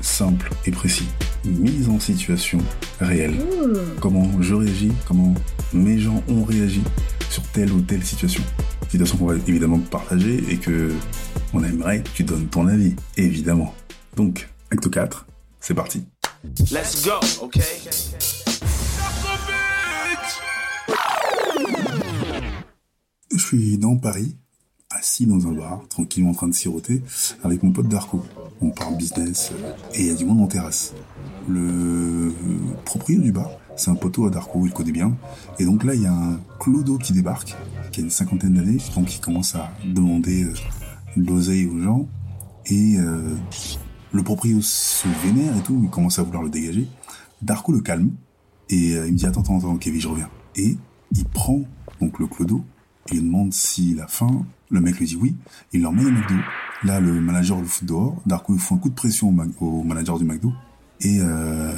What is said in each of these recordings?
simple et précis. Mise en situation réelle. Comment je réagis, comment mes gens ont réagi sur telle ou telle situation. Situation qu'on va évidemment partager et que on aimerait que tu donnes ton avis, évidemment. Donc, acte 4, c'est parti. Let's go, okay? Je suis dans Paris, assis dans un bar, tranquillement en train de siroter, avec mon pote Darko. On parle business euh, et il y a du monde en terrasse. Le propriétaire du bar, c'est un poteau à Darko, il connaît bien. Et donc là, il y a un clodo qui débarque, qui a une cinquantaine d'années, donc il commence à demander euh, l'oseille aux gens. Et euh, le propriétaire se vénère et tout, il commence à vouloir le dégager. Darko le calme et euh, il me dit attends, attends, attends, Kevin, je reviens. Et il prend donc le clodo et il demande s'il a faim. Le mec lui dit oui. Il l'emmène au McDo. Là, le manager le fout dehors. Darko il fout un coup de pression au, manager du McDo et euh,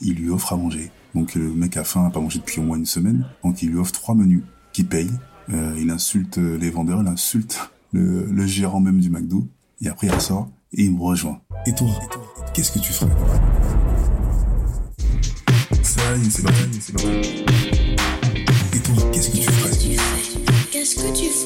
il lui offre à manger. Donc le mec a faim, n'a pas mangé depuis au moins une semaine. Donc il lui offre trois menus qu'il paye. Euh, il insulte les vendeurs, il insulte le, le gérant même du McDo. Et après il ressort et il me rejoint. Et toi, qu'est-ce que tu ferais? Ça y est, c'est parti, c'est parti. Et toi, qu'est-ce que tu ferais? Qu'est-ce que tu fais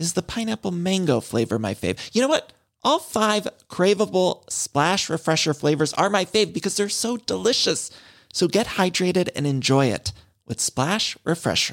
Is the pineapple mango flavor my fave? You know what? All five craveable splash refresher flavors are my fave because they're so delicious. So get hydrated and enjoy it with Splash Refresher.